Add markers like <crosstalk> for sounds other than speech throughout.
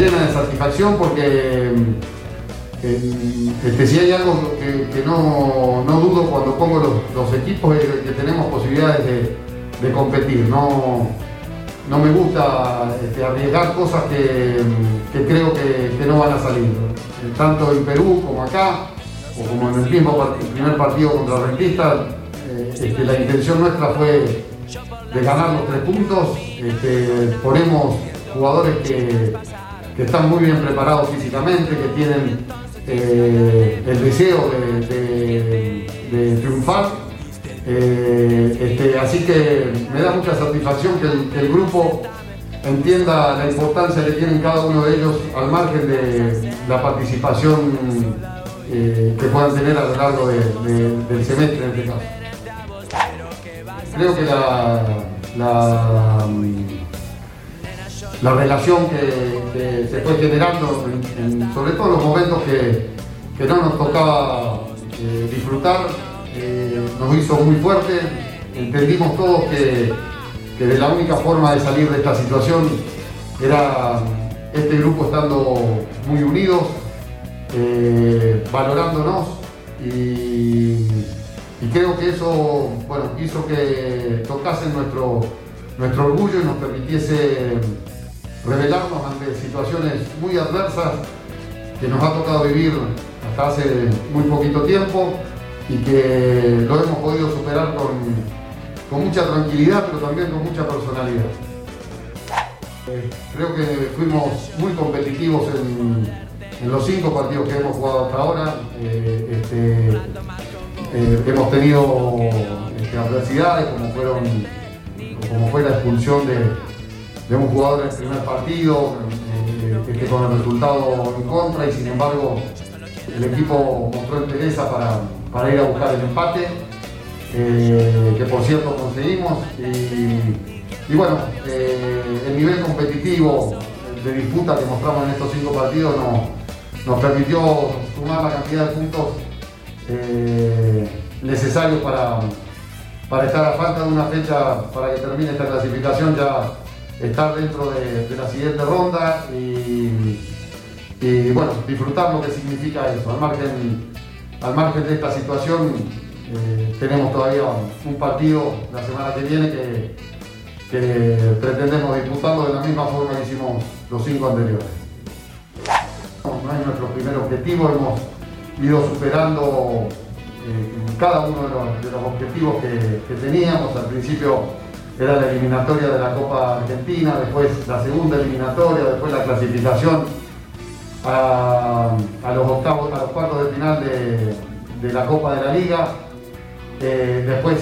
Llena de satisfacción porque eh, este, si hay algo que, no, no dudo cuando pongo los, los equipos es que tenemos posibilidades de, de competir. No, no me gusta este, arriesgar cosas que, que creo que, no van a salir. Eh, Tanto en Perú como acá, o como en el mismo primer partido contra Rentista, eh, este, la intención nuestra fue de ganar los tres puntos. Este, ponemos jugadores que, que están muy bien preparados físicamente, que tienen eh, el deseo de, triunfar. Eh, este, así que me da mucha satisfacción que el, que grupo entienda la importancia que tienen cada uno de ellos al margen de la participación eh, que puedan tener a lo largo de- de- del semestre en este caso. Creo que la, la relación que, se fue generando, en- en- sobre todo en los momentos que, que no nos tocaba eh, disfrutar, eh, nos hizo muy fuerte. Entendimos todos que, que de la única forma de salir de esta situación era este grupo estando muy unidos, eh, valorándonos y, y creo que eso bueno, hizo que tocasen nuestro, nuestro orgullo y nos permitiese revelarnos ante situaciones muy adversas que nos ha tocado vivir hasta hace muy poquito tiempo y que lo hemos podido superar con, con mucha tranquilidad, pero también con mucha personalidad. Eh, Creo que fuimos muy competitivos en, en los cinco partidos que hemos jugado hasta ahora. Eh, este, eh, hemos tenido este, adversidades como fueron como fue la expulsión de, de un jugador en el primer partido, eh, con el resultado en contra y sin embargo el equipo mostró entereza para, para ir a buscar el empate, eh, que por cierto conseguimos. Y, y bueno, eh, el nivel competitivo de disputa que mostramos en estos cinco partidos nos, nos permitió sumar la cantidad de puntos necesarios para, para estar a falta de una fecha para que termine esta clasificación ya estar dentro de, la siguiente ronda y, bueno, disfrutar lo que significa eso. Al margen, al margen de esta situación eh, tenemos todavía un partido la semana que viene que, pretendemos disputarlo de la misma forma que hicimos los cinco anteriores. No, es nuestro primer objetivo, hemos ido superando eh, cada uno de los, objetivos que teníamos. Al principio era la eliminatoria de la Copa Argentina, después la segunda eliminatoria, después la clasificación a, los octavos, a los cuartos de final de, la Copa de la Liga, eh, después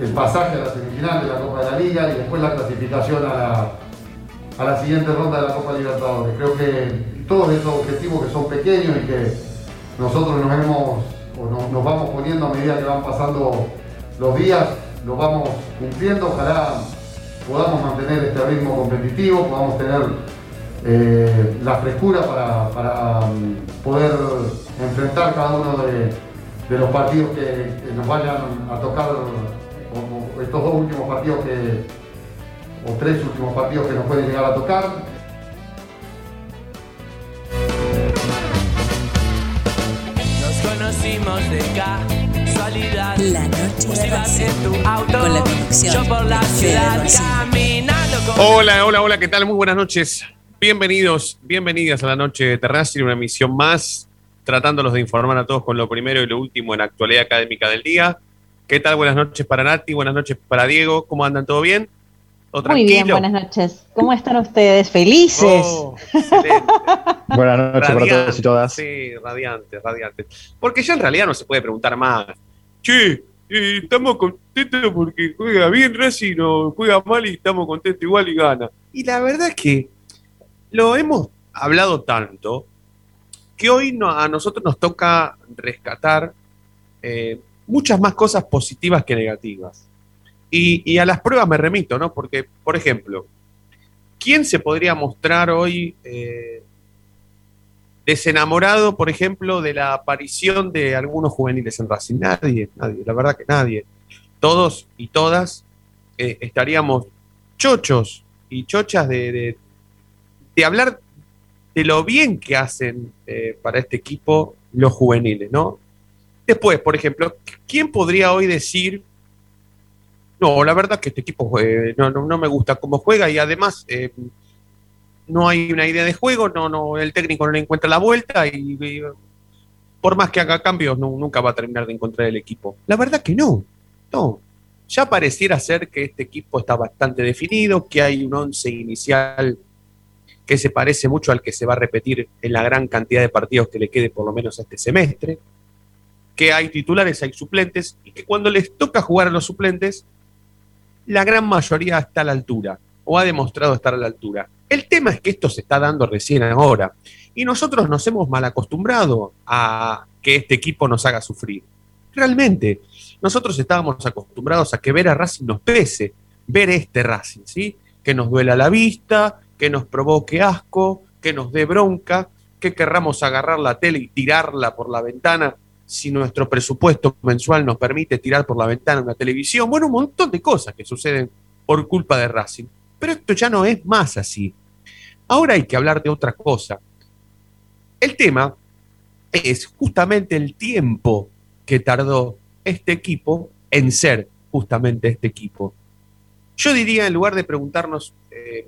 el pasaje a la semifinal de la Copa de la Liga y después la clasificación a la, siguiente ronda de la Copa Libertadores. Creo que todos esos objetivos que son pequeños y que nosotros nos hemos o nos vamos poniendo a medida que van pasando los días, los vamos cumpliendo. Ojalá podamos mantener este ritmo competitivo, podamos tener eh, la frescura para, um, poder enfrentar cada uno de, los partidos que, nos vayan a tocar, o- o estos dos últimos partidos que, o tres últimos partidos que nos pueden llegar a tocar. Nos conocimos de La noche de en tu auto, Con la conducción yo por la ciudad caminando con Hola, hola, hola, ¿qué tal? Muy buenas noches. Bienvenidos, bienvenidas a la noche de Terracio, una emisión más, tratándolos de informar a todos con lo primero y lo último en la actualidad académica del día. ¿Qué tal? Buenas noches para Nati, buenas noches para Diego. ¿Cómo andan? ¿Todo bien? ¿Todo Muy bien, buenas noches. ¿Cómo están ustedes? ¿Felices? Oh, excelente. <laughs> Buenas noches para todos y todas. Sí, radiante, radiante. Porque ya en realidad no se puede preguntar más. Che, eh, estamos contentos porque juega bien Racing o juega mal y estamos contentos igual y gana. Y la verdad es que lo hemos hablado tanto que hoy no, a nosotros nos toca rescatar eh, muchas más cosas positivas que negativas. Y, a las pruebas me remito, ¿no? Porque, por ejemplo, ¿quién se podría mostrar hoy eh, desenamorado, por ejemplo, de la aparición de algunos juveniles en Racing? Nadie, nadie, la verdad que nadie. Todos y todas eh, estaríamos chochos y chochas de, de, hablar de lo bien que hacen eh, para este equipo los juveniles, ¿no? Después, por ejemplo, ¿quién podría hoy decir, no, la verdad que este equipo eh, no, no, no, me gusta cómo juega y además no hay una idea de juego, no, no, el técnico no le encuentra la vuelta y, por más que haga cambios, no, nunca va a terminar de encontrar el equipo. La verdad que no, no. Ya pareciera ser que este equipo está bastante definido, que hay un once inicial que se parece mucho al que se va a repetir en la gran cantidad de partidos que le quede por lo menos este semestre, que hay titulares, hay suplentes, y que cuando les toca jugar a los suplentes, la gran mayoría está a la altura, o ha demostrado estar a la altura. El tema es que esto se está dando recién ahora, y nosotros nos hemos mal acostumbrado a que este equipo nos haga sufrir. Realmente, nosotros estábamos acostumbrados a que ver a Racing nos pese, ver este Racing, ¿sí? Que nos duela la vista, que nos provoque asco, que nos dé bronca, que querramos agarrar la tele y tirarla por la ventana si nuestro presupuesto mensual nos permite tirar por la ventana una televisión. Bueno, un montón de cosas que suceden por culpa de Racing. Pero esto ya no es más así. Ahora hay que hablar de otra cosa. El tema es justamente el tiempo que tardó este equipo en ser justamente este equipo. Yo diría, en lugar de preguntarnos eh,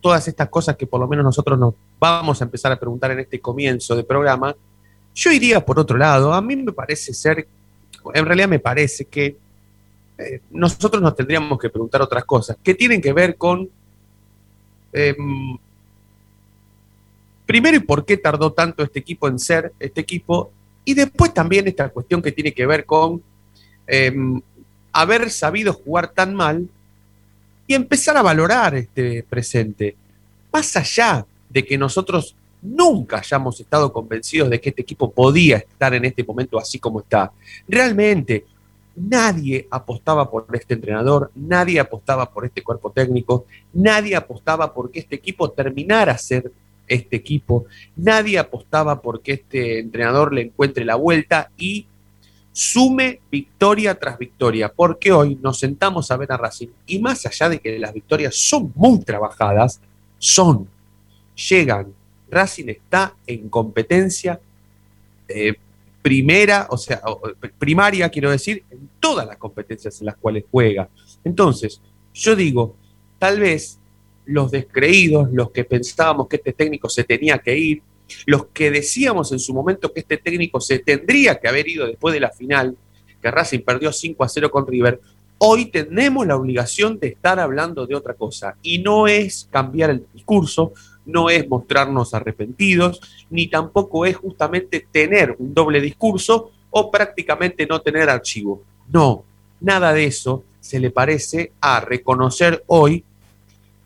todas estas cosas que por lo menos nosotros nos vamos a empezar a preguntar en este comienzo de programa, yo iría por otro lado. A mí me parece ser, en realidad me parece que eh, nosotros nos tendríamos que preguntar otras cosas que tienen que ver con, eh, primero, y por qué tardó tanto este equipo en ser este equipo, y después también esta cuestión que tiene que ver con eh, haber sabido jugar tan mal y empezar a valorar este presente. Más allá de que nosotros nunca hayamos estado convencidos de que este equipo podía estar en este momento así como está. Realmente, nadie apostaba por este entrenador, nadie apostaba por este cuerpo técnico, nadie apostaba por que este equipo terminara ser este equipo, nadie apostaba por que este entrenador le encuentre la vuelta y sume victoria tras victoria, porque hoy nos sentamos a ver a Racing y más allá de que las victorias son muy trabajadas, son, llegan, Racing está en competencia eh, primera, o sea, primaria, quiero decir, en todas las competencias en las cuales juega. Entonces, yo digo, tal vez los descreídos, los que pensábamos que este técnico se tenía que ir, los que decíamos en su momento que este técnico se tendría que haber ido después de la final, que Racing perdió 5 a 0 con River, hoy tenemos la obligación de estar hablando de otra cosa. Y no es cambiar el discurso, no es mostrarnos arrepentidos, ni tampoco es justamente tener un doble discurso o prácticamente no tener archivo. No, nada de eso se le parece a reconocer hoy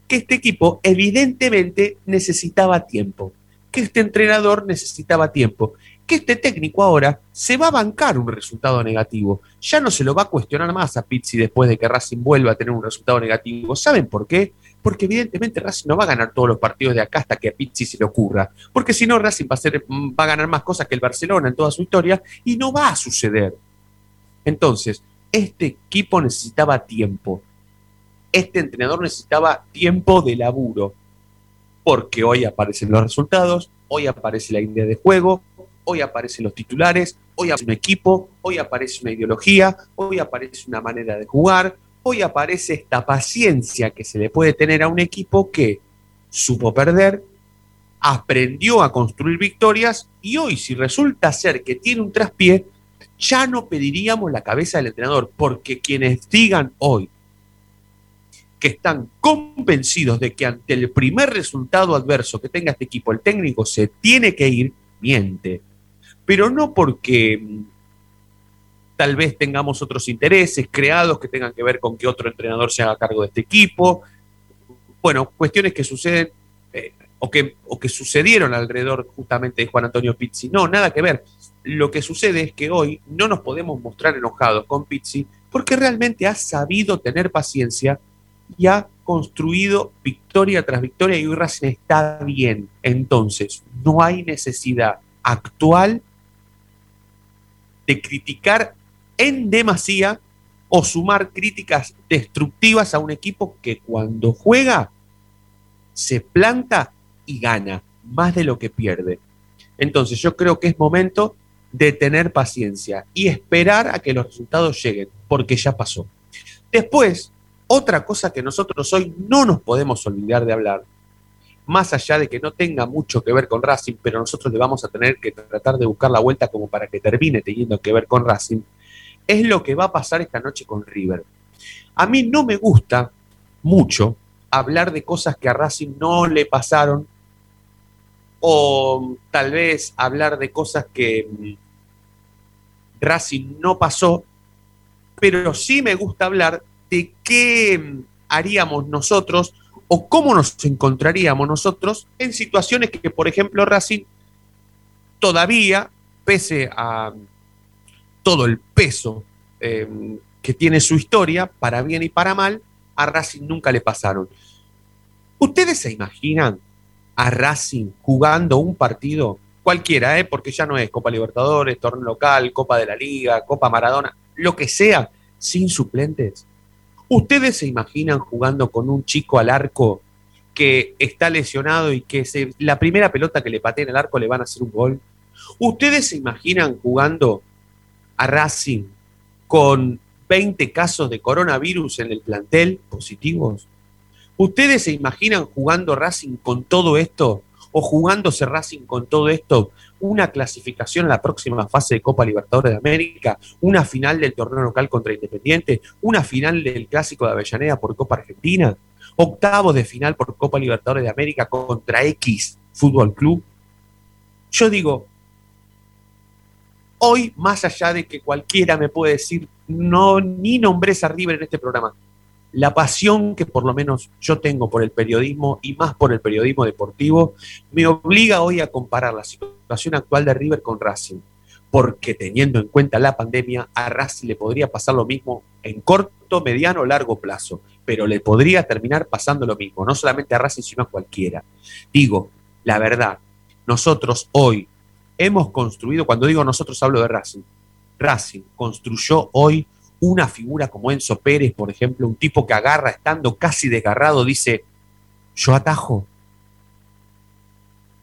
que este equipo evidentemente necesitaba tiempo que este entrenador necesitaba tiempo, que este técnico ahora se va a bancar un resultado negativo. Ya no se lo va a cuestionar más a Pizzi después de que Racing vuelva a tener un resultado negativo. ¿Saben por qué? Porque evidentemente Racing no va a ganar todos los partidos de acá hasta que a Pizzi se le ocurra. Porque si no, Racing va a, ser, va a ganar más cosas que el Barcelona en toda su historia y no va a suceder. Entonces, este equipo necesitaba tiempo. Este entrenador necesitaba tiempo de laburo porque hoy aparecen los resultados, hoy aparece la idea de juego, hoy aparecen los titulares, hoy aparece un equipo, hoy aparece una ideología, hoy aparece una manera de jugar, hoy aparece esta paciencia que se le puede tener a un equipo que supo perder, aprendió a construir victorias y hoy si resulta ser que tiene un traspié, ya no pediríamos la cabeza del entrenador, porque quienes digan hoy que están convencidos de que ante el primer resultado adverso que tenga este equipo, el técnico se tiene que ir, miente. Pero no porque tal vez tengamos otros intereses creados que tengan que ver con que otro entrenador se haga cargo de este equipo. Bueno, cuestiones que suceden eh, o, que, o que sucedieron alrededor justamente de Juan Antonio Pizzi. No, nada que ver. Lo que sucede es que hoy no nos podemos mostrar enojados con Pizzi porque realmente ha sabido tener paciencia y ha construido victoria tras victoria y hoy Racing está bien. Entonces, no hay necesidad actual de criticar en demasía o sumar críticas destructivas a un equipo que cuando juega se planta y gana más de lo que pierde. Entonces yo creo que es momento de tener paciencia y esperar a que los resultados lleguen, porque ya pasó. Después, otra cosa que nosotros hoy no nos podemos olvidar de hablar, más allá de que no tenga mucho que ver con Racing, pero nosotros le vamos a tener que tratar de buscar la vuelta como para que termine teniendo que ver con Racing, es lo que va a pasar esta noche con River. A mí no me gusta mucho hablar de cosas que a Racing no le pasaron o tal vez hablar de cosas que mm, Racing no pasó, pero sí me gusta hablar de qué mm, haríamos nosotros o cómo nos encontraríamos nosotros en situaciones que, por ejemplo, Racing todavía, pese a todo el peso eh, que tiene su historia, para bien y para mal, a Racing nunca le pasaron. ¿Ustedes se imaginan a Racing jugando un partido cualquiera, eh, porque ya no es Copa Libertadores, torneo local, Copa de la Liga, Copa Maradona, lo que sea, sin suplentes? ¿Ustedes se imaginan jugando con un chico al arco que está lesionado y que la primera pelota que le patea en el arco le van a hacer un gol? ¿Ustedes se imaginan jugando a Racing con 20 casos de coronavirus en el plantel positivos? ¿Ustedes se imaginan jugando Racing con todo esto? ¿O jugándose Racing con todo esto? Una clasificación en la próxima fase de Copa Libertadores de América, una final del torneo local contra Independiente, una final del Clásico de Avellaneda por Copa Argentina, octavos de final por Copa Libertadores de América contra X Fútbol Club. Yo digo, hoy, más allá de que cualquiera me puede decir, no, ni nombres a River en este programa, la pasión que por lo menos yo tengo por el periodismo y más por el periodismo deportivo, me obliga hoy a comparar la situación actual de River con Racing, porque teniendo en cuenta la pandemia, a Racing le podría pasar lo mismo en corto, mediano o largo plazo, pero le podría terminar pasando lo mismo, no solamente a Racing, sino a cualquiera. Digo, la verdad, nosotros hoy hemos construido, cuando digo nosotros hablo de Racing, Racing construyó hoy una figura como Enzo Pérez, por ejemplo, un tipo que agarra estando casi desgarrado, dice, yo atajo.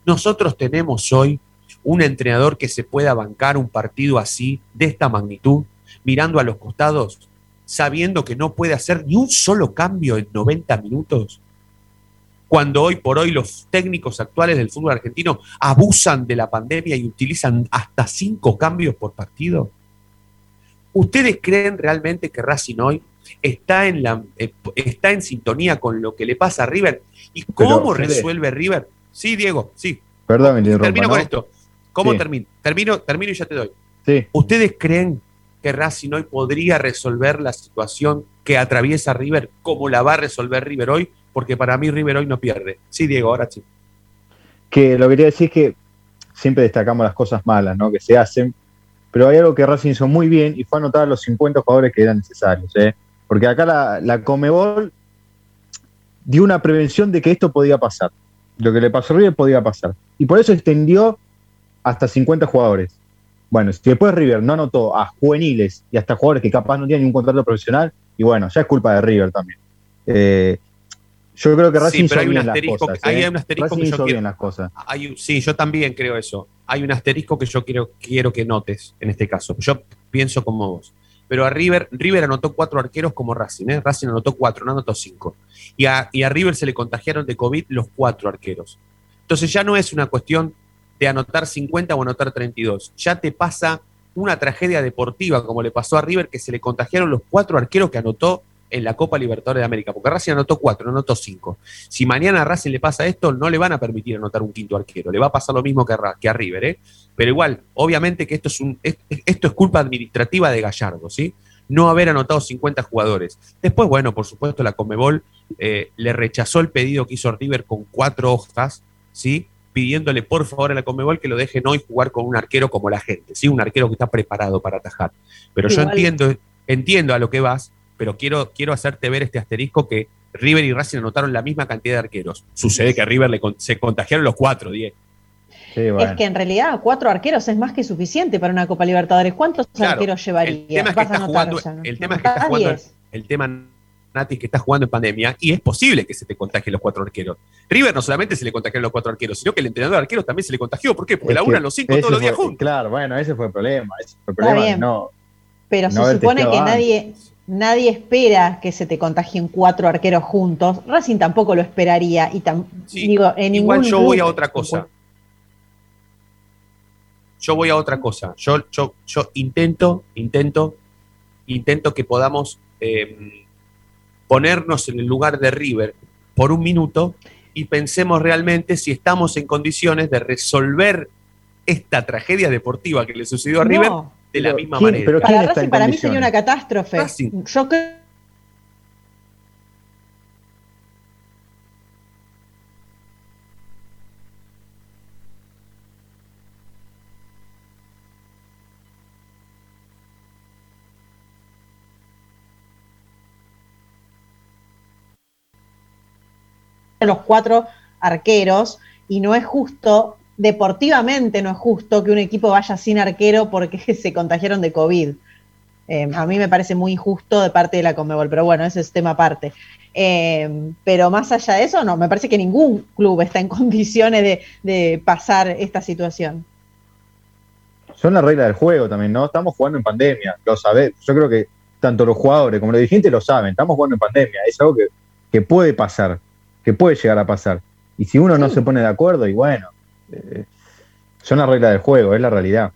Nosotros tenemos hoy un entrenador que se pueda bancar un partido así, de esta magnitud, mirando a los costados, sabiendo que no puede hacer ni un solo cambio en 90 minutos cuando hoy por hoy los técnicos actuales del fútbol argentino abusan de la pandemia y utilizan hasta cinco cambios por partido? ¿Ustedes creen realmente que Racing hoy está en, la, eh, está en sintonía con lo que le pasa a River? ¿Y cómo resuelve River? Sí, Diego, sí. Perdón, Termino con esto. ¿Cómo termino? termino? Termino y ya te doy. Sí. ¿Ustedes creen que Racing hoy podría resolver la situación que atraviesa River como la va a resolver River hoy? Porque para mí River hoy no pierde. Sí, Diego, ahora sí. Que lo que quería decir es que siempre destacamos las cosas malas ¿no? que se hacen, pero hay algo que Racing hizo muy bien y fue anotar a los 50 jugadores que eran necesarios. ¿eh? Porque acá la, la Comebol dio una prevención de que esto podía pasar. Lo que le pasó a River podía pasar. Y por eso extendió hasta 50 jugadores. Bueno, si después River no anotó a juveniles y hasta jugadores que capaz no tienen ni un contrato profesional, y bueno, ya es culpa de River también. Eh, yo creo que Racing sí, hay un asterisco, las cosas, hay ¿eh? un asterisco que yo quiero, bien las cosas. sí, yo también creo eso. Hay un asterisco que yo quiero, quiero que notes en este caso. Yo pienso como vos. Pero a River, River anotó cuatro arqueros como Racing, ¿eh? Racing anotó cuatro, no anotó cinco. Y a, y a River se le contagiaron de COVID los cuatro arqueros. Entonces ya no es una cuestión de anotar 50 o anotar 32. Ya te pasa una tragedia deportiva como le pasó a River que se le contagiaron los cuatro arqueros que anotó en la Copa Libertadores de América, porque Racing anotó cuatro, no anotó cinco. Si mañana a Racing le pasa esto, no le van a permitir anotar un quinto arquero, le va a pasar lo mismo que a, que a River, ¿eh? Pero igual, obviamente que esto es, un, es- esto es culpa administrativa de Gallardo, ¿sí? No haber anotado 50 jugadores. Después, bueno, por supuesto, la Comebol eh, le rechazó el pedido que hizo River con cuatro hojas, ¿sí? Pidiéndole por favor a la Comebol que lo dejen hoy jugar con un arquero como la gente, ¿sí? Un arquero que está preparado para atajar. Pero yo entiendo, entiendo a lo que vas, pero quiero, quiero hacerte ver este asterisco que River y Racing anotaron la misma cantidad de arqueros. Sucede que a River le con- se contagiaron los cuatro, 10. Sí, bueno. Es que en realidad cuatro arqueros es más que suficiente para una Copa Libertadores. ¿Cuántos Claro, arqueros llevaría? el tema es que Vas a está anotar, jugando- ¿no? el tema es que está Anotás jugando- 10. el tema Nati que está jugando en pandemia y es posible que se te contagien los cuatro arqueros. River no solamente se le contagiaron los cuatro arqueros, sino que el entrenador de arqueros también se le contagió. ¿Por qué? Porque Es la que una los cinco todos los días juntos. Claro, bueno, ese fue el problema. Ese fue el Está problema. bien. No, Pero no se supone que nadie, nadie espera que se te contagien cuatro arqueros juntos. Racing tampoco lo esperaría. Y Sí, digo, en igual ningún yo voy a otra cosa. Yo voy a otra cosa. Yo, yo, yo intento, intento, intento que podamos eh, ponernos en el lugar de River por un minuto y pensemos realmente si estamos en condiciones de resolver esta tragedia deportiva que le sucedió a River No, de la misma ¿quién- manera. pero para ¿quién está Racing en para mí sería una catástrofe. Racing. Yo creo los cuatro arqueros y no es justo, deportivamente no es justo que un equipo vaya sin arquero porque <laughs> se contagiaron de COVID. Eh, a mí me parece muy injusto de parte de la Conmebol, pero bueno, ese es tema aparte. Eh, pero más allá de eso, no, me parece que ningún club está en <laughs> condiciones de, de pasar esta situación. son las reglas del juego también, ¿no? Estamos jugando en pandemia, lo sabés. Yo creo que tanto los jugadores como los dirigentes lo saben. Estamos jugando en pandemia. Es algo que, que puede pasar, que puede llegar a pasar. Y si uno no se pone de acuerdo, y bueno, eh, son las reglas del juego, es la realidad.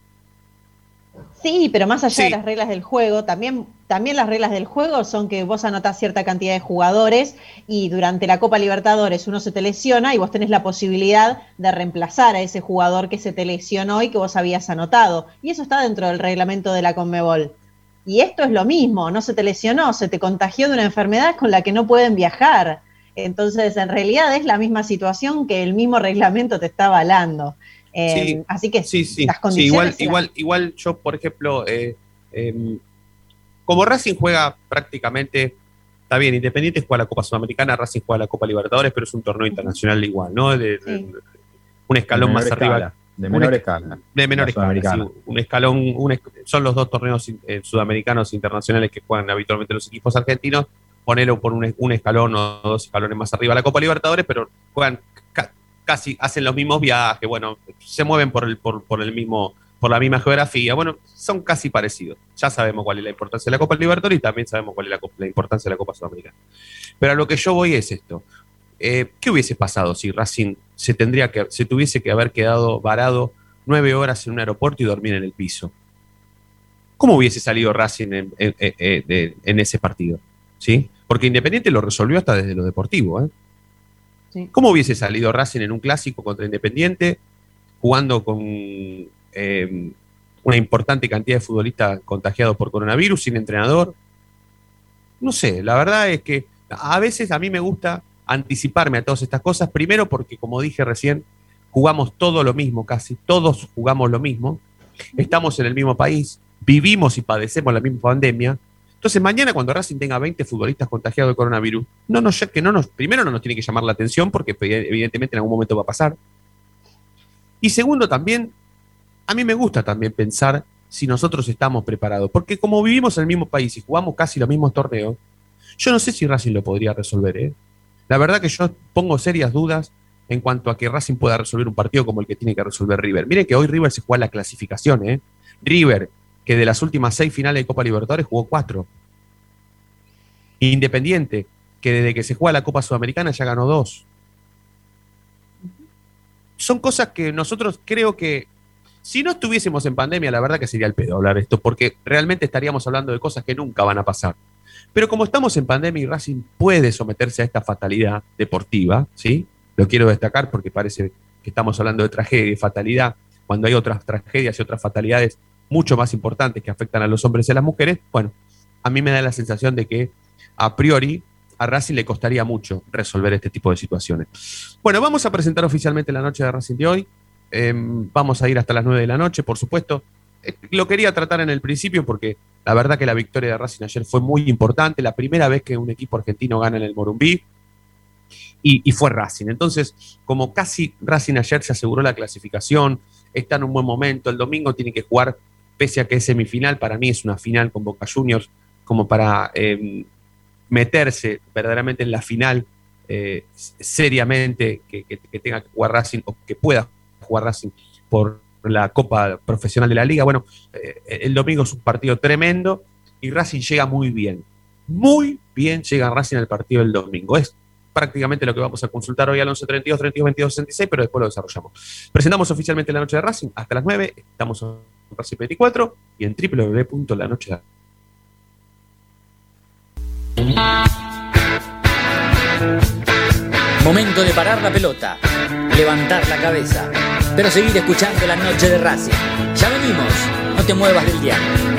Sí, pero más allá Sí. de las reglas del juego, también, también las reglas del juego son que vos anotás cierta cantidad de jugadores y durante la Copa Libertadores uno se te lesiona y vos tenés la posibilidad de reemplazar a ese jugador que se te lesionó y que vos habías anotado. Y eso está dentro del reglamento de la Conmebol. Y esto es lo mismo, no se te lesionó, se te contagió de una enfermedad con la que no pueden viajar. Entonces, en realidad es la misma situación que el mismo reglamento te está avalando. Eh, Sí, así que Sí, sí, las sí, condiciones igual, eran- igual, igual yo, por ejemplo, eh, eh, como Racing juega prácticamente, está bien, Independiente juega la Copa Sudamericana, Racing juega la Copa Libertadores, pero es un torneo internacional igual, ¿no? De, un escalón De más arriba, de menor escala. de menor La escala, un escalón, un son los dos torneos eh, sudamericanos internacionales que juegan habitualmente los equipos argentinos, ponerlo por un, es- un escalón o dos escalones más arriba la Copa Libertadores, pero juegan ca- casi, hacen los mismos viajes, bueno, se mueven por el, por, el mismo, por la misma geografía, bueno, son casi parecidos. Ya sabemos cuál es la importancia de la Copa Libertadores y también sabemos cuál es la, importancia de la Copa Sudamericana. Pero a lo que yo voy es esto. Eh, ¿Qué hubiese pasado si Racing se tendría que, se tuviese que haber quedado varado nueve horas en un aeropuerto y dormir en el piso? ¿Cómo hubiese salido Racing en- en ese partido? ¿Sí? Porque Independiente lo resolvió hasta desde lo deportivo. ¿eh? Sí. ¿Cómo hubiese salido Racing en un clásico contra Independiente, jugando con eh, una importante cantidad de futbolistas contagiados por coronavirus, sin entrenador? No sé, la verdad es que a veces a mí me gusta anticiparme a todas estas cosas, primero porque, como dije recién, jugamos todo lo mismo, casi todos jugamos lo mismo, estamos en el mismo país, vivimos y padecemos la misma pandemia. Entonces, mañana cuando Racing tenga 20 futbolistas contagiados de coronavirus, no no primero no nos tiene que llamar la atención porque evidentemente en algún momento va a pasar. Y segundo, también, a mí me gusta también pensar si nosotros estamos preparados, porque como vivimos en el mismo país y jugamos casi los mismos torneos, yo no sé si Racing lo podría resolver. ¿eh? La verdad que yo pongo serias dudas en cuanto a que Racing pueda resolver un partido como el que tiene que resolver River. Miren que hoy River se juega la clasificación. ¿eh? River, que de las últimas seis finales de Copa Libertadores jugó cuatro. Independiente, que desde que se juega la Copa Sudamericana ya ganó dos. Son cosas que nosotros creo que si no estuviésemos en pandemia, la verdad que sería el pedo hablar esto, porque realmente estaríamos hablando de cosas que nunca van a pasar. Pero como estamos en pandemia y Racing puede someterse a esta fatalidad deportiva, ¿sí? Lo quiero destacar porque parece que estamos hablando de tragedia y fatalidad, cuando hay otras tragedias y otras fatalidades mucho más importantes que afectan a los hombres y a las mujeres, bueno, a mí me da la sensación de que a priori a Racing le costaría mucho resolver este tipo de situaciones. Bueno, vamos a presentar oficialmente la noche de Racing de hoy. Em, vamos a ir hasta las 9 de la noche, por supuesto. Eh, lo quería tratar en el principio porque la verdad que la victoria de Racing ayer fue muy importante. La primera vez que un equipo argentino gana en el Morumbí. Y, fue Racing. Entonces, como casi Racing ayer se aseguró la clasificación, está en un buen momento, el domingo tiene que jugar, pese a que es semifinal, para mí es una final con Boca Juniors, como para eh, meterse verdaderamente en la final eh, seriamente, que, que, que, tenga que jugar Racing o que pueda jugar Racing por la Copa Profesional de la Liga. Bueno, eh, el domingo es un partido tremendo y Racing llega muy bien. Muy bien llega Racing al partido del domingo. Es prácticamente lo que vamos a consultar hoy al 11 32 32 22 66, pero después lo desarrollamos. Presentamos oficialmente la noche de Racing hasta las 9. Estamos en Racing 24 y en www.lanoche Momento de parar la pelota, levantar la cabeza, pero seguir escuchando la noche de Racing. Ya venimos, no te muevas del diario.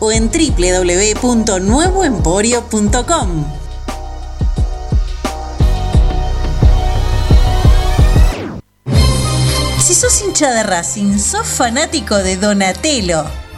o en www.nuevoemporio.com. Si sos hincha de Racing, sos fanático de Donatello.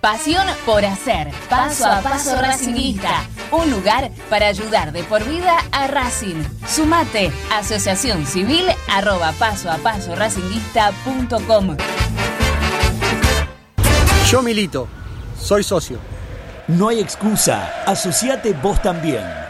Pasión por hacer. Paso a paso Racinguista. Un lugar para ayudar de por vida a Racing. Sumate. Asociación Civil arroba paso a paso racinguista.com. Yo milito. Soy socio. No hay excusa. Asociate vos también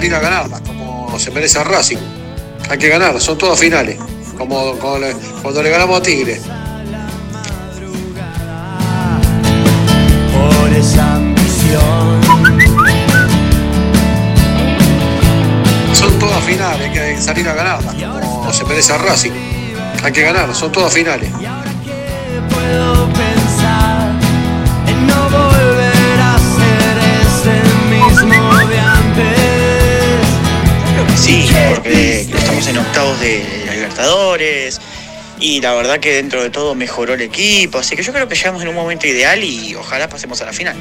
Salir a ganarlas, como se merece a Racing. Hay que ganar, son todas finales, como, como le- cuando le ganamos a Tigre. Por esa ambición. Son todas finales, hay que salir a ganarlas, como se merece a Racing. Hay que ganar, son todas finales. Sí, porque estamos en octavos de Libertadores y la verdad que dentro de todo mejoró el equipo, así que yo creo que llegamos en un momento ideal y ojalá pasemos a la final.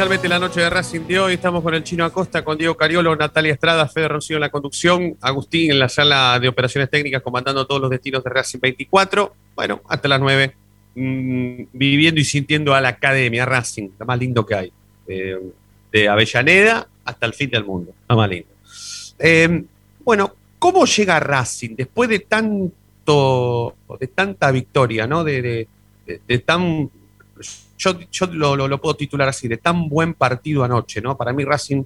Oficialmente la noche de Racing de hoy estamos con el Chino Acosta, con Diego Cariolo, Natalia Estrada, Fede Roncillo en la conducción, Agustín en la sala de operaciones técnicas comandando todos los destinos de Racing 24. Bueno, hasta las 9, mm, viviendo y sintiendo a la academia Racing, lo más lindo que hay. Eh, de Avellaneda hasta el fin del mundo, lo más lindo. Eh, bueno, ¿cómo llega Racing después de tanto, de tanta victoria, ¿no? De tan yo, yo lo, lo- puedo titular así, de tan buen partido anoche, ¿no? Para mí Racing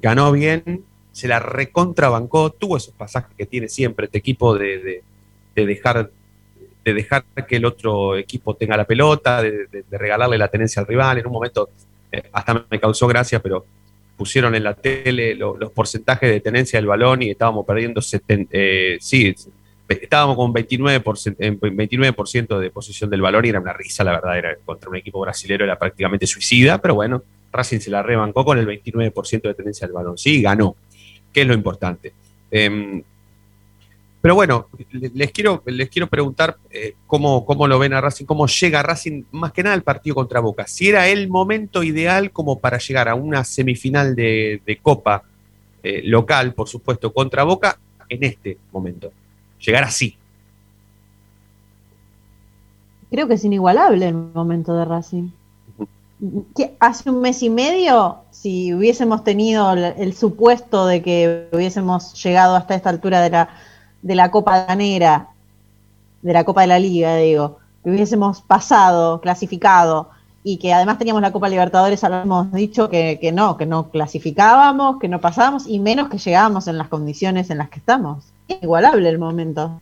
ganó bien, se la recontrabancó, tuvo esos pasajes que tiene siempre este equipo de, de- de dejar, de dejar que el otro equipo tenga la pelota, de, regalarle la tenencia al rival. En un momento eh, hasta me causó gracia, pero pusieron en la tele lo- los porcentajes de tenencia del balón y estábamos perdiendo, seten- eh, sí, estábamos con 29%, en 29% de posesión del balón y era una risa, la verdad, era contra un equipo brasilero, era prácticamente suicida, pero bueno, Racing se la rebancó con el 29% de tenencia del balón, sí, ganó, que es lo importante. Em, pero bueno, le- les quiero, les quiero preguntar eh, cómo, cómo lo ven a Racing, cómo llega Racing más que nada al partido contra Boca. Si era el momento ideal como para llegar a una semifinal de, de Copa eh, local, por supuesto, contra Boca, en este momento. Llegar así. Creo que es inigualable el momento de Racing. ¿Qué- Hace un mes y medio, si hubiésemos tenido el, el supuesto de que hubiésemos llegado hasta esta altura de la, de la Copa Ganera, de la Copa de la Liga, digo, que hubiésemos pasado, clasificado, y que además teníamos la Copa Libertadores, habíamos dicho que, que no, que no clasificábamos, que no pasábamos, y menos que llegábamos en las condiciones en las que estamos. Inigualable el momento.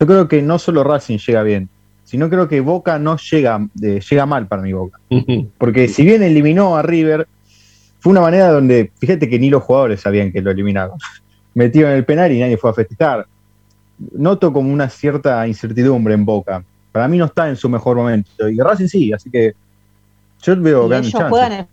Yo creo que no solo Racing llega bien, sino creo que Boca no llega, eh, llega mal para mi Boca. <laughs> Porque si bien eliminó a River, fue una manera donde, fíjate que ni los jugadores sabían que lo eliminaron. <laughs> Metido en el penal y nadie fue a festejar. Noto como una cierta incertidumbre en Boca. Para mí no está en su mejor momento. Y Racing sí, así que yo veo Y ellos chances. juegan el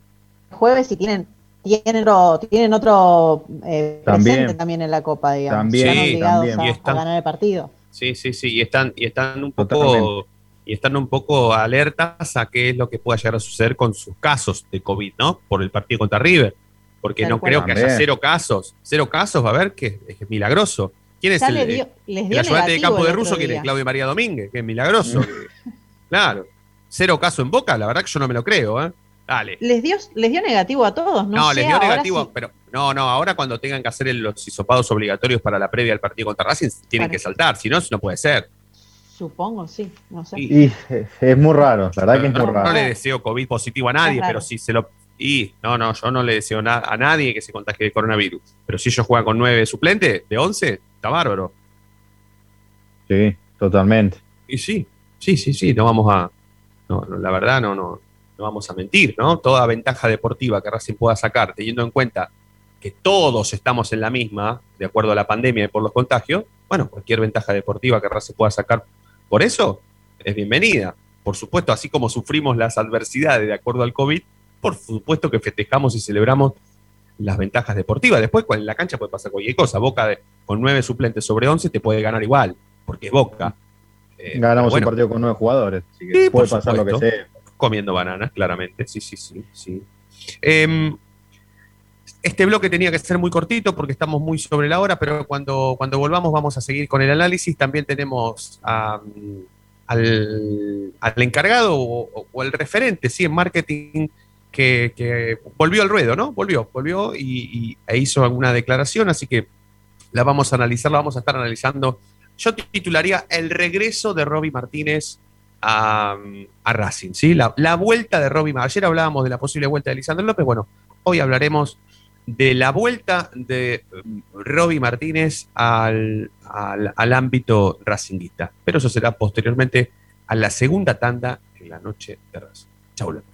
jueves y tienen, tienen otro, tienen otro eh, También. presente también en la Copa, digamos. También, Están sí, obligados también. a- Y a, están- ganar el partido. Sí, sí, sí, y están, y están un poco Totalmente. y están un poco alertas a qué es lo que pueda llegar a suceder con sus casos de COVID, ¿no? Por el partido contra River. porque Tal no cual. creo que haya cero casos. Cero casos, va a ver que es milagroso. ¿Quién es Ya el, dio- les el ayudante de campo de Russo? ¿Quién es? Claudio María Domínguez, que es milagroso. <laughs> claro. Cero caso en Boca, la verdad que yo no me lo creo, ¿eh? Dale. Les dio, les dio negativo a todos, no, No, sé, les dio ahora negativo, sí. pero no, no, ahora cuando tengan que hacer los hisopados obligatorios para la previa al partido contra Racing, tienen que saltar, si no, no puede ser. Supongo, sí, no sé. Y es, es muy raro, la verdad que es muy no, no raro. le deseo COVID positivo a nadie, raro. pero si se lo. Y no, no, yo no le deseo na- a nadie que se contagie de coronavirus. Pero si ellos juegan con nueve suplentes de 11, está bárbaro. Sí, totalmente. Y sí, sí, sí, sí, no vamos a. No, no, la verdad, no, no, no vamos a mentir, ¿no? Toda ventaja deportiva que Racing pueda sacar, teniendo en cuenta que todos estamos en la misma, de acuerdo a la pandemia y por los contagios, bueno, cualquier ventaja deportiva que Racing pueda sacar por eso es bienvenida. Por supuesto, así como sufrimos las adversidades de acuerdo al COVID, por supuesto que festejamos y celebramos las ventajas deportivas. Después, en la cancha puede pasar cualquier cosa. Boca de- con nueve suplentes sobre once te puede ganar igual, porque es Boca. Eh, Ganamos bueno, un partido con nueve jugadores, así que Sí, puede pasar lo que sea. Comiendo bananas, claramente. Sí, sí, sí. sí. Em, este bloque tenía que ser muy cortito porque estamos muy sobre la hora, pero cuando, cuando volvamos vamos a seguir con el análisis. También tenemos a, al, al encargado o, o el referente, sí, en marketing, que, que volvió al ruedo, ¿no? Volvió, volvió y, y- e hizo alguna declaración, así que la vamos a analizar, la vamos a estar analizando. Yo titularía El regreso de Robbie Martínez a, Racing, ¿sí? La, vuelta de Robbie. Ayer hablábamos de la posible vuelta de Lisandro López, bueno, hoy hablaremos de la vuelta de mm, Robbie Martínez al, al, ámbito racinguista. Pero eso será posteriormente a la segunda tanda en la noche de Racing. Chau, volvemos.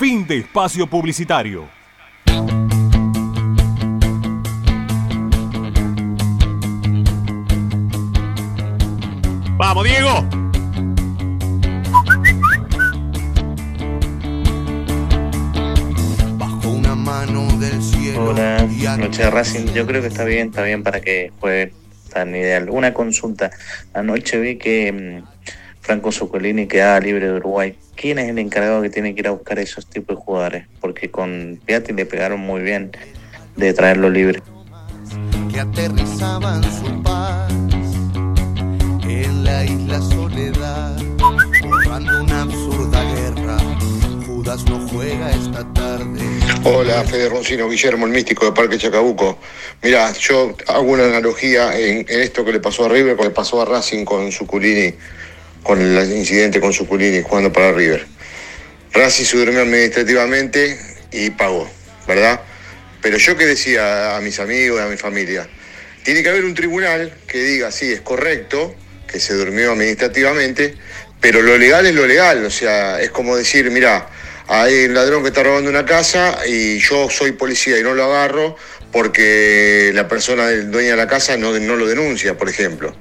Fin de espacio publicitario. ¡Vamos, Diego! una mano del cielo. Hola, noche de Racing. Yo creo que está bien, está bien para que juegue tan ideal. Una consulta. Anoche vi que mm, Franco Zuccolini quedaba libre de Uruguay. ¿Quién es el encargado que tiene que ir a buscar esos tipos de jugadores? Porque con Piatti le pegaron muy bien de traerlo libre. que aterrizaban su paz en la isla Soledad, una absurda guerra. Judas no juega esta tarde. Hola, Fede Roncino, Guillermo, el místico de Parque Chacabuco. Mira, yo hago una analogía en, en esto que le pasó a River, con le pasó a Racing con Suculini, con el incidente con Suculini jugando para River. Racing se durmió administrativamente y pagó, ¿verdad? Pero yo que decía a mis amigos, a mi familia, tiene que haber un tribunal que diga, sí, es correcto, que se durmió administrativamente, pero lo legal es lo legal, o sea, es como decir, mira, hay un ladrón que está robando una casa y yo soy policía y no lo agarro porque la persona dueña de la casa no, no lo denuncia, por ejemplo.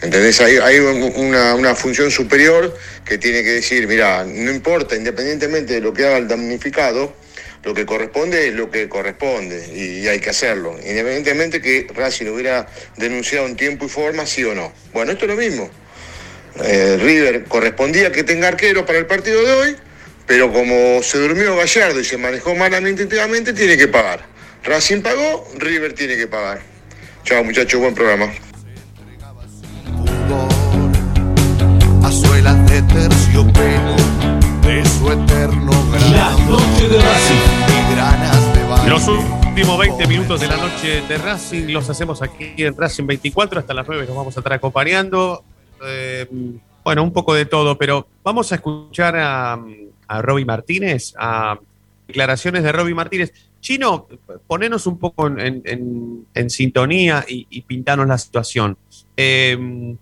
¿Entendés? Hay, hay un- una, función superior que tiene que decir, mira, no importa, independientemente de lo que haga el damnificado, lo que corresponde es lo que corresponde y, hay que hacerlo, independientemente que Racing hubiera denunciado en tiempo y forma, sí o no. Bueno, esto es lo mismo. Eh, River correspondía que tenga arquero para el partido de hoy, pero como se durmió Gallardo y se manejó mal administrativamente, tiene que pagar. Racing pagó, River tiene que pagar. Chao muchachos, buen programa. Su eterno gran noche de y granas de baile. Los últimos 20 minutos de la noche de Racing los hacemos aquí en Racing 24. Hasta las 9 nos vamos a estar acompañando. Eh, bueno, un poco de todo, pero vamos a escuchar a, a Roby Martínez, a declaraciones de Roby Martínez. Chino, ponenos un poco en, en- en- en sintonía y, y pintanos la situación. Eh,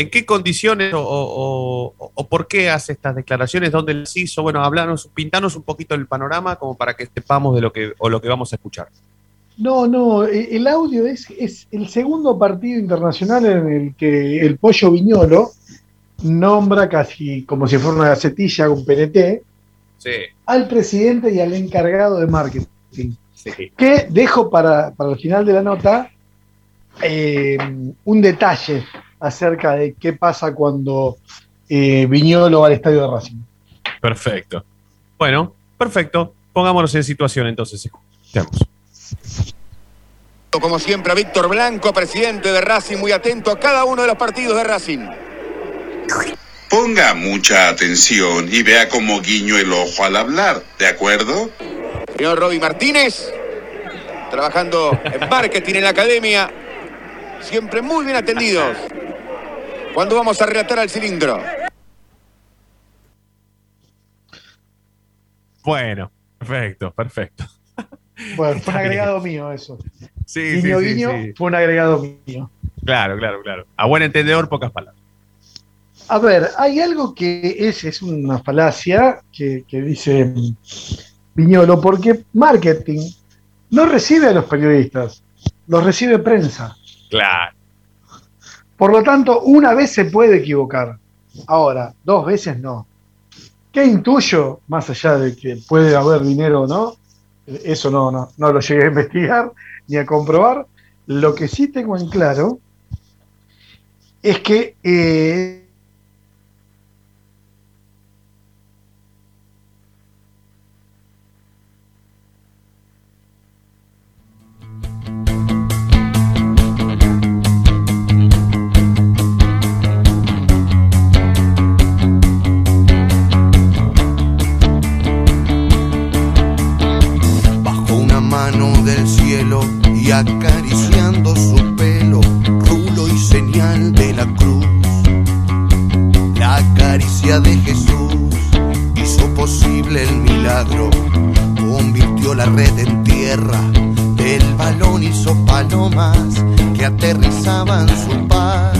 ¿En qué condiciones o, o- o- o por qué hace estas declaraciones? ¿Dónde las hizo? Bueno, hablanos, pintanos un poquito el panorama como para que sepamos de lo que, o lo que vamos a escuchar. No, no, e- el audio es, es el segundo partido internacional en el que el pollo viñolo nombra casi como si fuera una gacetilla, un PNT, Sí, al presidente y al encargado de marketing. sí. Que dejo para, para el final de la nota eh, un detalle acerca de qué pasa cuando eh, Viñolo va al estadio de Racing. Perfecto. Bueno, perfecto. Pongámonos en situación entonces. Escuchemos. Como siempre, a Víctor Blanco, presidente de Racing, muy atento a cada uno de los partidos de Racing. Ponga mucha atención y vea cómo guiño el ojo al hablar, ¿de acuerdo? Señor Roby Martínez, trabajando en marketing en la academia, siempre muy bien atendidos. ¿Cuándo vamos a relatar al cilindro? Bueno, perfecto, perfecto. <laughs> Bueno, fue un agregado mío eso. Sí, guiño, sí, sí, guiño, sí. fue un agregado mío. Claro, claro, claro. A buen entendedor, pocas palabras. A ver, hay algo que es, es una falacia que, que dice Viñolo, porque marketing no recibe a los periodistas, los recibe prensa. Claro. Por lo tanto, una vez se puede equivocar. Ahora, dos veces no. ¿Qué intuyo, más allá de que puede haber dinero o no? Eso no, no, no lo llegué a investigar ni a comprobar. Lo que sí tengo en claro es que eh, y acariciando su pelo, rulo y señal de la cruz. La caricia de Jesús hizo posible el milagro, convirtió la red en tierra, del balón hizo palomas que aterrizaban su paz.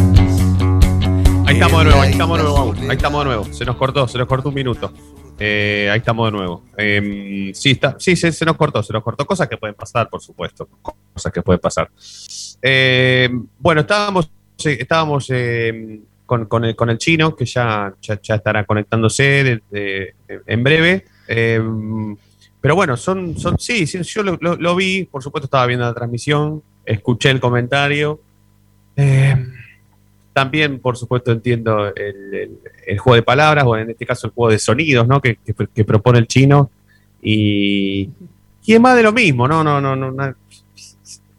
Ahí estamos de nuevo, ahí estamos de nuevo, ahí estamos de nuevo. Se nos cortó, se nos cortó un minuto. Eh, ahí estamos de nuevo. Eh, sí, está, sí se, nos cortó, se nos cortó. Cosas que pueden pasar, por supuesto. Cosas que pueden pasar. Eh, bueno, estábamos, estábamos eh, con, el, chino, que ya, estará conectándose de- en breve. Pero bueno, son, son sí, sí, yo lo vi, por supuesto estaba viendo la transmisión, escuché el comentario. Eh, también, por supuesto, entiendo el, el- juego de palabras, o en este caso el juego de sonidos, ¿no? Que, propone el chino. Y, y es más de lo mismo, ¿no? No, no, no,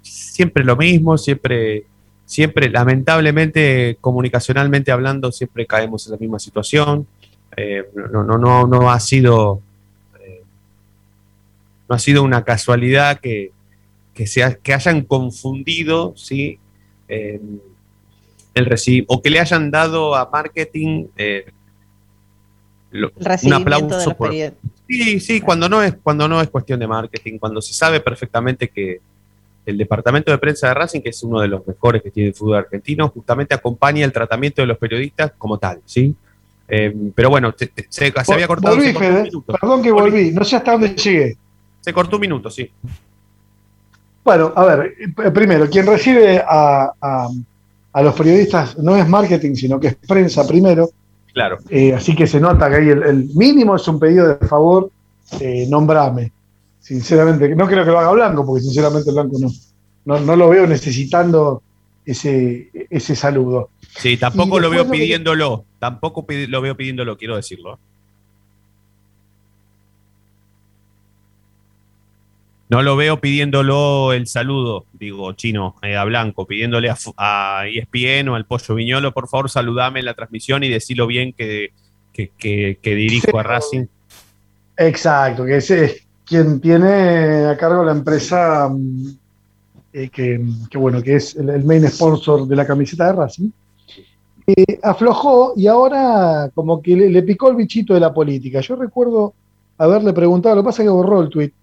siempre lo mismo, siempre, siempre, lamentablemente, comunicacionalmente hablando, siempre caemos en la misma situación. Eh, no, no, no, no ha sido. eh, no ha sido una casualidad que, que, sea, que hayan confundido, ¿sí? El reci- o que le hayan dado a marketing eh, lo- un aplauso por. Sí, sí, cuando no es, cuando no es cuestión de marketing, cuando se sabe perfectamente que el departamento de prensa de Racing, que es uno de los mejores que tiene el fútbol argentino, justamente acompaña el tratamiento de los periodistas como tal, ¿sí? Eh, pero bueno, te- te- se, se había cortado. volví, se cortó un Fede. minuto. Perdón que volví, no sé hasta dónde llegué. Se cortó un minuto, sí. Bueno, a ver, eh, primero, quien recibe a, a- a los periodistas no es marketing, sino que es prensa primero, Claro. eh, así que se nota que ahí el, el mínimo es un pedido de favor, eh, nombrame. Sinceramente, no creo que lo haga Blanco, porque sinceramente Blanco no, no, no lo veo necesitando ese, ese saludo. Sí, tampoco lo veo que- pidiéndolo. Tampoco lo veo pidiéndolo, quiero decirlo. No lo veo pidiéndolo el saludo, digo, chino, eh, a Blanco, pidiéndole a, a ESPN o al Pollo Viñolo, por favor, saludame en la transmisión y decilo bien que, que, que- que dirijo a Racing. Exacto, que ese es quien tiene a cargo la empresa eh, que, que, bueno, que es el, el main sponsor de la camiseta de Racing. eh, aflojó y ahora como que le, le picó el bichito de la política. Yo recuerdo haberle preguntado, lo que pasa es que borró el tuit.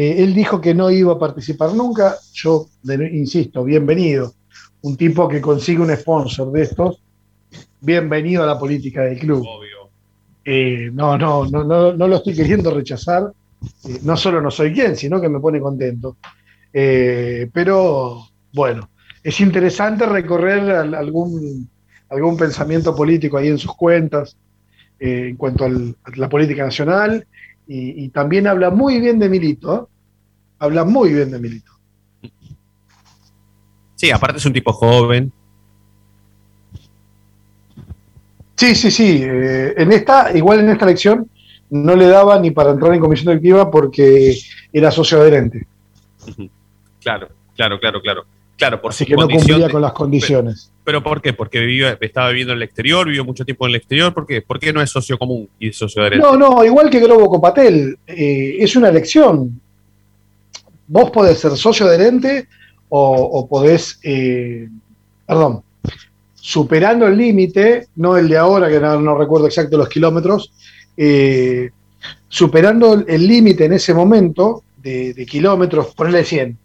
Eh, él dijo que no iba a participar nunca. Yo, de- insisto, bienvenido. Un tipo que consigue un sponsor de estos, bienvenido a la política del club. Eh, no, no, no, no, no lo estoy queriendo rechazar. Eh, no solo no soy quien, sino que me pone contento. Eh, pero bueno, es interesante recorrer al- algún, algún pensamiento político ahí en sus cuentas eh, en cuanto a la política nacional y, y también habla muy bien de Milito. ¿eh? Habla muy bien de Milito. Sí, aparte es un tipo joven. Sí, sí, sí. eh, en esta, igual en esta elección, no le daba ni para entrar en comisión directiva porque era socio adherente. Claro, claro, claro, claro. Claro, por Así su que no cumplía de- con las condiciones. ¿Pero por qué? Porque vivió, estaba viviendo en el exterior, vivió mucho tiempo en el exterior. ¿Por qué? ¿Por qué no es socio común y socio adherente? No, no, igual que Globo Copatel, eh, es una elección. Vos podés ser socio adherente o, o podés, eh, perdón, superando el límite, no el de ahora, que no, no recuerdo exacto los kilómetros, eh, superando el- el límite en ese momento de, de kilómetros, ponele 100.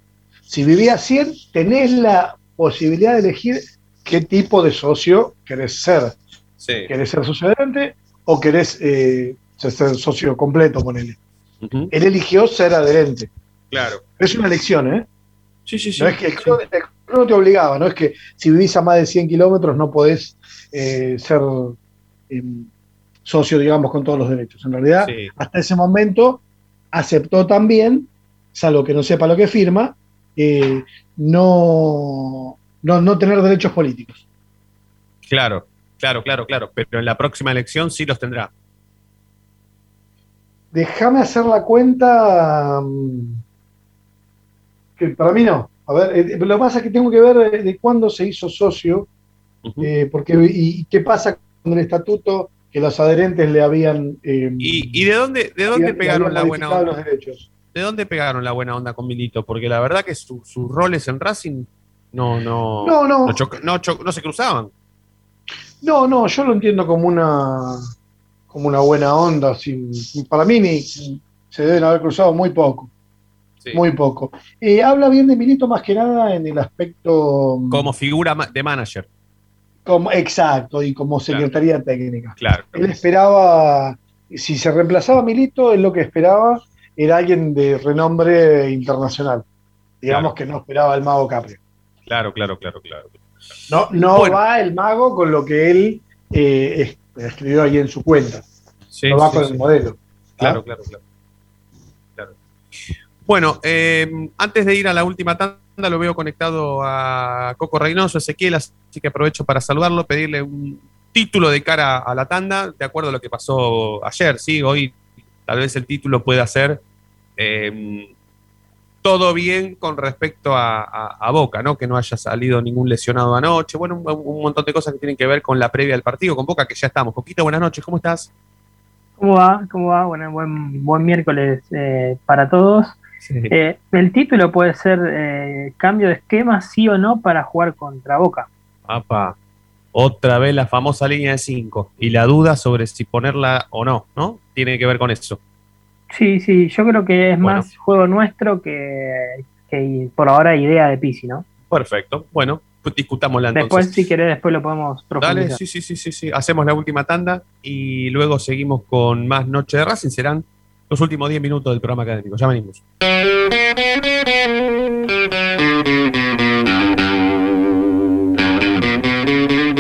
Si vivías 100, tenés la posibilidad de elegir qué tipo de socio querés ser. Sí. ¿Querés ser socio adherente o querés eh, ser socio completo, ponele? Él eligió ser adherente. Claro. Es una elección, ¿eh? Sí, sí, sí. No es que el club, el club no te obligaba, no es que si vivís a más de 100 kilómetros no podés eh, ser eh, socio, digamos, con todos los derechos. En realidad, Sí. hasta ese momento aceptó también, salvo que no sepa lo que firma, eh, no, no, no tener derechos políticos. Claro, claro, claro, claro. Pero en la próxima elección sí los tendrá. Déjame hacer la cuenta. mm, Que para mí no. A ver, eh, lo que pasa es que tengo que ver eh, de cuándo se hizo socio, eh, porque y, qué pasa con el estatuto que los adherentes le habían. eh, ¿Y, y de dónde, de dónde pegaron la buena modificado onda? los derechos. ¿De dónde pegaron la buena onda con Milito? Porque la verdad que su- sus roles en Racing no, no, No, no. choca- no, cho- no se cruzaban. No, no, yo lo entiendo como una como una buena onda. sin- para mí ni, se deben haber cruzado muy poco. Muy poco. Eh, habla bien de Milito más que nada en el aspecto mm, Como figura de manager. como exacto y como secretaría técnica. Claro. Él esperaba, si se reemplazaba a Milito, él lo que esperaba era alguien de renombre internacional. Digamos que no esperaba el mago Capri. Claro, claro, claro, claro. No, no Bueno. va el mago con lo que él eh, es- escribió ahí en su cuenta. Sí, no va sí, con sí. el modelo. Claro, ¿Ah? claro, claro. Claro. Bueno, eh, antes de ir a la última tanda, lo veo conectado a Coco Reynoso, Ezequiel, así que aprovecho para saludarlo, pedirle un título de cara a la tanda, de acuerdo a lo que pasó ayer, ¿sí? Hoy tal vez el título pueda ser eh, todo bien con respecto a, a- a Boca, ¿no? Que no haya salido ningún lesionado anoche, bueno, un, un montón de cosas que tienen que ver con la previa del partido, con Boca, que ya estamos. Coquito, buenas noches, ¿cómo estás? ¿Cómo va? ¿Cómo va? Bueno, buen, buen miércoles eh, para todos. Eh, el título puede ser eh, cambio de esquema, sí o no, para jugar contra Boca. Apa, otra vez la famosa línea de 5 y la duda sobre si ponerla o no, ¿no? Tiene que ver con eso. Sí, sí, yo creo que es Bueno. más juego nuestro que, que por ahora idea de Pisi, ¿no? Perfecto. Bueno, pues discutámosla entonces. Después, si querés, después lo podemos profundizar. Dale, sí, sí, sí, sí, sí. Hacemos la última tanda y luego seguimos con más Noche de Racing. Serán los últimos 10 minutos del programa académico. Ya venimos.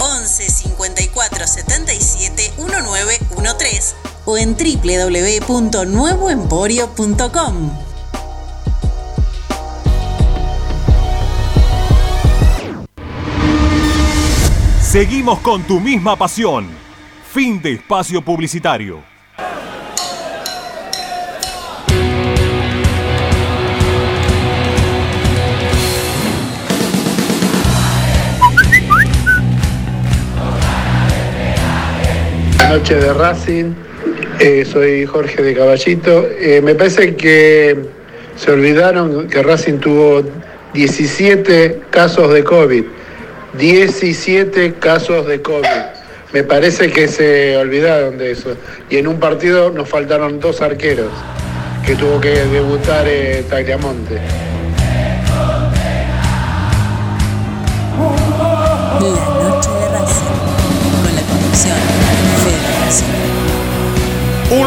11 54 77 1913 o en www.nuevoemporio.com. Seguimos con tu misma pasión. Fin de espacio publicitario. Noche de Racing, eh, soy Jorge de Caballito. Eh, me parece que se olvidaron que Racing tuvo 17 casos de COVID. 17 casos de COVID. Me parece que se olvidaron de eso. Y en un partido nos faltaron dos arqueros, que tuvo que debutar eh, Tagliamonte.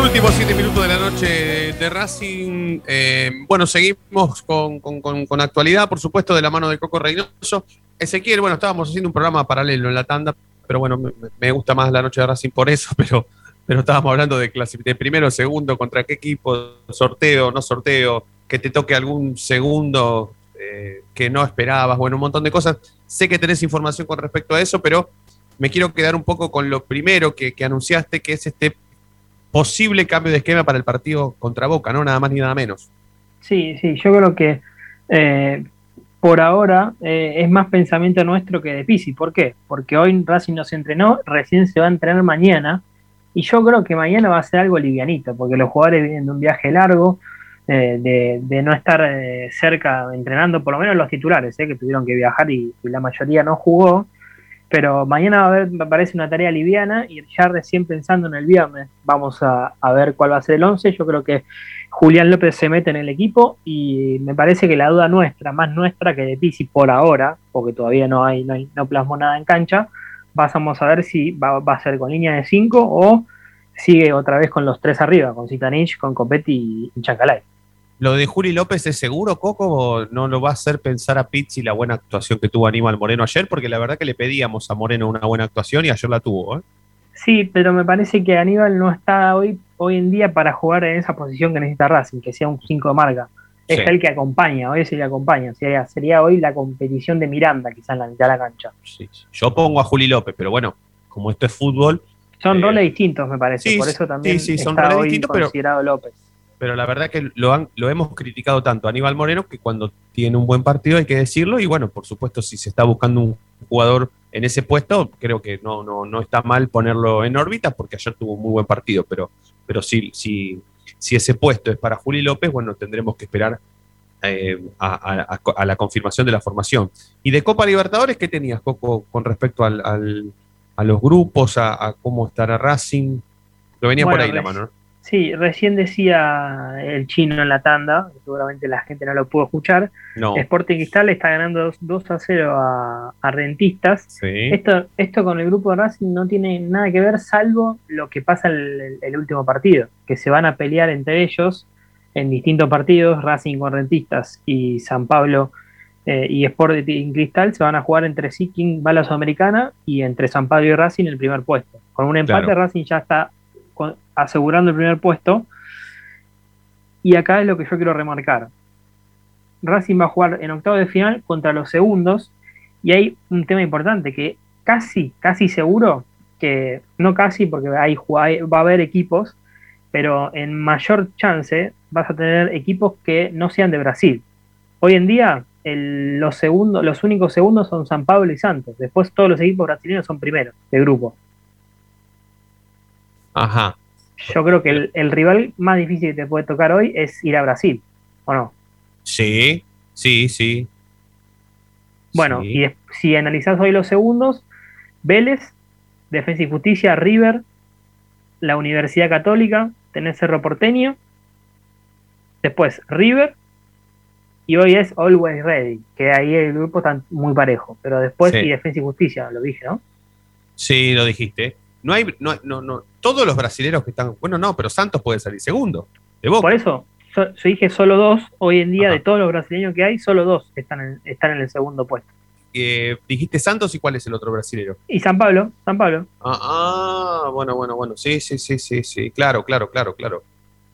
Últimos siete minutos de la noche de Racing. Eh, bueno, seguimos con, actualidad, por supuesto, de la mano de Coco Reynoso. Ezequiel, bueno, estábamos haciendo un programa paralelo en la tanda, pero bueno, me, gusta más la noche de Racing por eso, <laughs> pero, pero estábamos hablando de, clasi- de primero, segundo, contra qué equipo, sorteo, no sorteo, que te toque algún segundo eh, que no esperabas, bueno, un montón de cosas. Sé que tenés información con respecto a eso, pero me quiero quedar un poco con lo primero que anunciaste, que es este posible cambio de esquema para el partido contra Boca, ¿no? Nada más ni nada menos. Sí, sí, yo creo que eh, por ahora eh, es más pensamiento nuestro que de Pisi. ¿Por qué? Porque hoy Racing no se entrenó, recién se va a entrenar mañana. Y yo creo que mañana va a ser algo livianito, porque los jugadores vienen de un viaje largo, eh, de, no estar eh, cerca entrenando, por lo menos los titulares, eh, que tuvieron que viajar y la mayoría no jugó. Pero mañana va a haber, me parece una tarea liviana y ya recién pensando en el viernes vamos a, a ver cuál va a ser el 11. Yo creo que Julián López se mete en el equipo y me parece que la duda nuestra, más nuestra que de Pisi por ahora, porque todavía no hay, no, no plasmó nada en cancha, vamos a ver si va, va a ser con línea de 5 o sigue otra vez con los tres arriba, con Zitanich, con Copetti y Chancalay. ¿Lo de Juli López es seguro, Coco, o no lo va a hacer pensar a Pizzi la buena actuación que tuvo Aníbal Moreno ayer? Porque la verdad que le pedíamos a Moreno una buena actuación y ayer la tuvo, ¿eh? Sí, pero me parece que Aníbal no está hoy, hoy en día para jugar en esa posición que necesita Racing, que sea un 5 de marca. Es Sí. el que acompaña, hoy es el que acompaña. Sería, sería hoy la competición de Miranda, quizás en la mitad de la cancha. Yo pongo a Juli López, pero bueno, como esto es fútbol, Son roles distintos, me parece. sí, por eso también sí, sí, son está roles hoy distintos, pero- considerado López. Pero la verdad que lo, han, lo hemos criticado tanto a Aníbal Moreno que cuando tiene un buen partido hay que decirlo y bueno, por supuesto si se está buscando un jugador en ese puesto, creo que no, no, no está mal ponerlo en órbita porque ayer tuvo un muy buen partido, pero, pero si, si, si ese puesto es para Juli López, bueno, tendremos que esperar eh, a, a- la confirmación de la formación. Y de Copa Libertadores, ¿qué tenías, Coco, con respecto al, al- a los grupos, a, a cómo estará Racing? Lo venía Bueno, por ahí la mano. ¿no? Sí, recién decía el chino en la tanda, seguramente la gente no lo pudo escuchar. No. Sporting Cristal está ganando 2, 2 a 0 a, a Rentistas. Sí. Esto, esto con el grupo de Racing no tiene nada que ver, salvo lo que pasa el, el- el último partido, que se van a pelear entre ellos en distintos partidos, Racing con Rentistas y San Pablo eh, y Sporting Cristal se van a jugar entre sí quién va a la Sudamericana y entre San Pablo y Racing el primer puesto. Con un empate Claro. Racing ya está asegurando el primer puesto. Y acá es lo que yo quiero remarcar. Racing va a jugar en octavo de final contra los segundos. Y hay un tema importante que casi, casi seguro que, no casi porque hay, va a haber equipos, pero en mayor chance vas a tener equipos que no sean de Brasil. Hoy en día el- los, segundos, los únicos segundos son San Pablo y Santos. Después todos los equipos brasileños son primeros de grupo. Ajá. Yo creo que el, el rival más difícil que te puede tocar hoy es ir a Brasil, ¿o no? Sí, sí, sí. Bueno, Sí. y si analizás hoy los segundos, Vélez, Defensa y Justicia, River, la Universidad Católica, tenés Cerro Porteño, después River, y hoy es Always Ready, que ahí el grupo está muy parejo, pero después Sí. y Defensa y Justicia, lo dije, ¿no? Sí, lo dijiste. No hay, no, no, no. Todos los brasileros que están. Bueno, no, pero Santos puede salir segundo. De Boca. Por eso, yo, yo dije solo dos, hoy en día de todos los brasileños que hay, solo dos están en, están en el segundo puesto. Eh, dijiste Santos y cuál es el otro brasilero. Y San Pablo, San Pablo. Ah, ah, bueno, bueno, bueno. Sí, sí, sí, sí, sí. Claro, claro, claro, claro.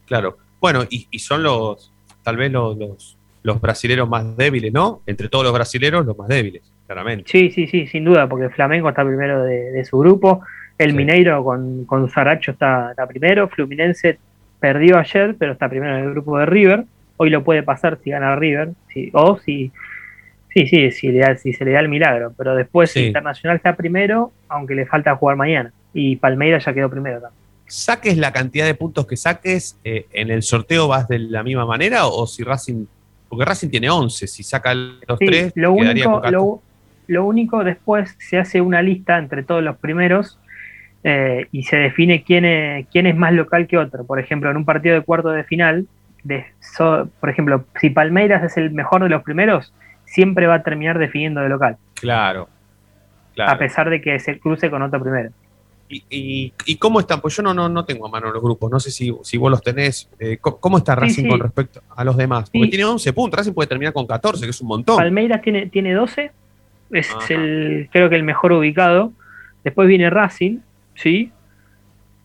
Claro. Bueno, y, y son los, tal vez los, los, los brasileros más débiles, ¿no? Entre todos los brasileros, los más débiles, claramente. Sí, sí, sí, sin duda, porque Flamengo está primero de, de su grupo, el Mineiro con, con Saracho está, está primero, Fluminense perdió ayer, pero está primero en el grupo de River, hoy lo puede pasar si gana River, si, o si, sí, sí, si, le da- si se le da el milagro, pero después Sí. Internacional está primero, aunque le falta jugar mañana, y Palmeiras ya quedó primero también. Saques la cantidad de puntos que saques, eh, ¿en el sorteo vas de la misma manera o si Racing... Porque Racing tiene 11, si saca los Sí, tres, lo quedaría único, con 14. lo, lo único después se hace una lista entre todos los primeros eh, y se define quién es, quién es más local que otro. Por ejemplo, en un partido de cuarto de final, de so- por ejemplo, si Palmeiras es el mejor de los primeros, siempre va a terminar definiendo de local, Claro. Claro. a pesar de que se cruce con otro primero. ¿Y, y, y cómo están? Pues yo no, no, no tengo a mano los grupos, no sé si, si vos los tenés. Eh, ¿cómo, está Sí, Racing sí. con respecto a los demás? Porque Sí. tiene 11 puntos, Racing puede terminar con 14, que es un montón. Palmeiras tiene, tiene 12, es Ajá. el, creo que el mejor ubicado. Después viene Racing, ¿sí?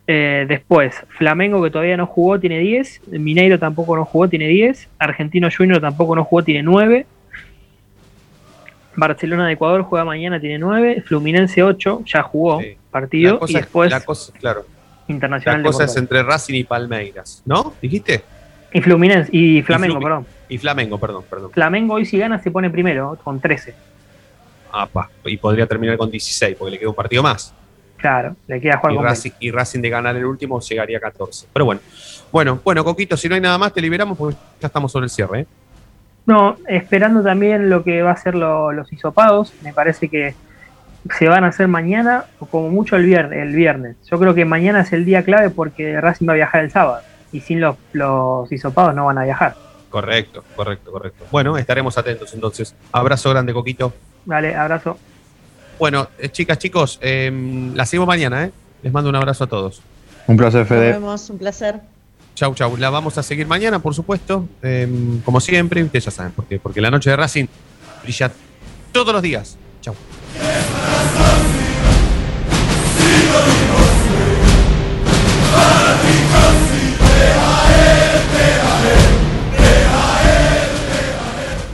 Eh, después, Flamengo, que todavía no jugó, tiene 10. Mineiro tampoco no jugó, tiene 10. Argentino Junior tampoco no jugó, tiene 9. Barcelona de Ecuador juega mañana, tiene 9. Fluminense 8, ya jugó partido. Y después la cosa- claro, Internacional la cosa es entre Racing y Palmeiras, ¿no? ¿Dijiste? Y Fluminense, y Flamengo, perdón. Y Flamengo, perdón, perdón. Flamengo hoy si gana se pone primero, con 13. Ah, pa, y podría terminar con 16, porque le queda un partido más. Claro, le queda jugar Y con Racing, y Racing de ganar el último llegaría a 14. Pero bueno, bueno, bueno, Coquito, si no hay nada más, te liberamos porque ya estamos sobre el cierre. ¿eh? No, esperando también lo que va a ser lo- los hisopados. Me parece que se van a hacer mañana o como mucho el viernes, el viernes. Yo creo que mañana es el día clave porque Racing va a viajar el sábado. Y sin los, los hisopados no van a viajar. Correcto, correcto, correcto. Bueno, estaremos atentos entonces. Abrazo grande, Coquito. Vale, abrazo. Bueno, eh, chicas, chicos, eh, la seguimos mañana, ¿eh? Les mando un abrazo a todos. Un placer, Nos Fede. vemos, un placer. Chau, chau. La vamos a seguir mañana, por supuesto. eh, como siempre, ustedes ya saben por qué. Porque la noche de Racing brilla todos los días. Chau.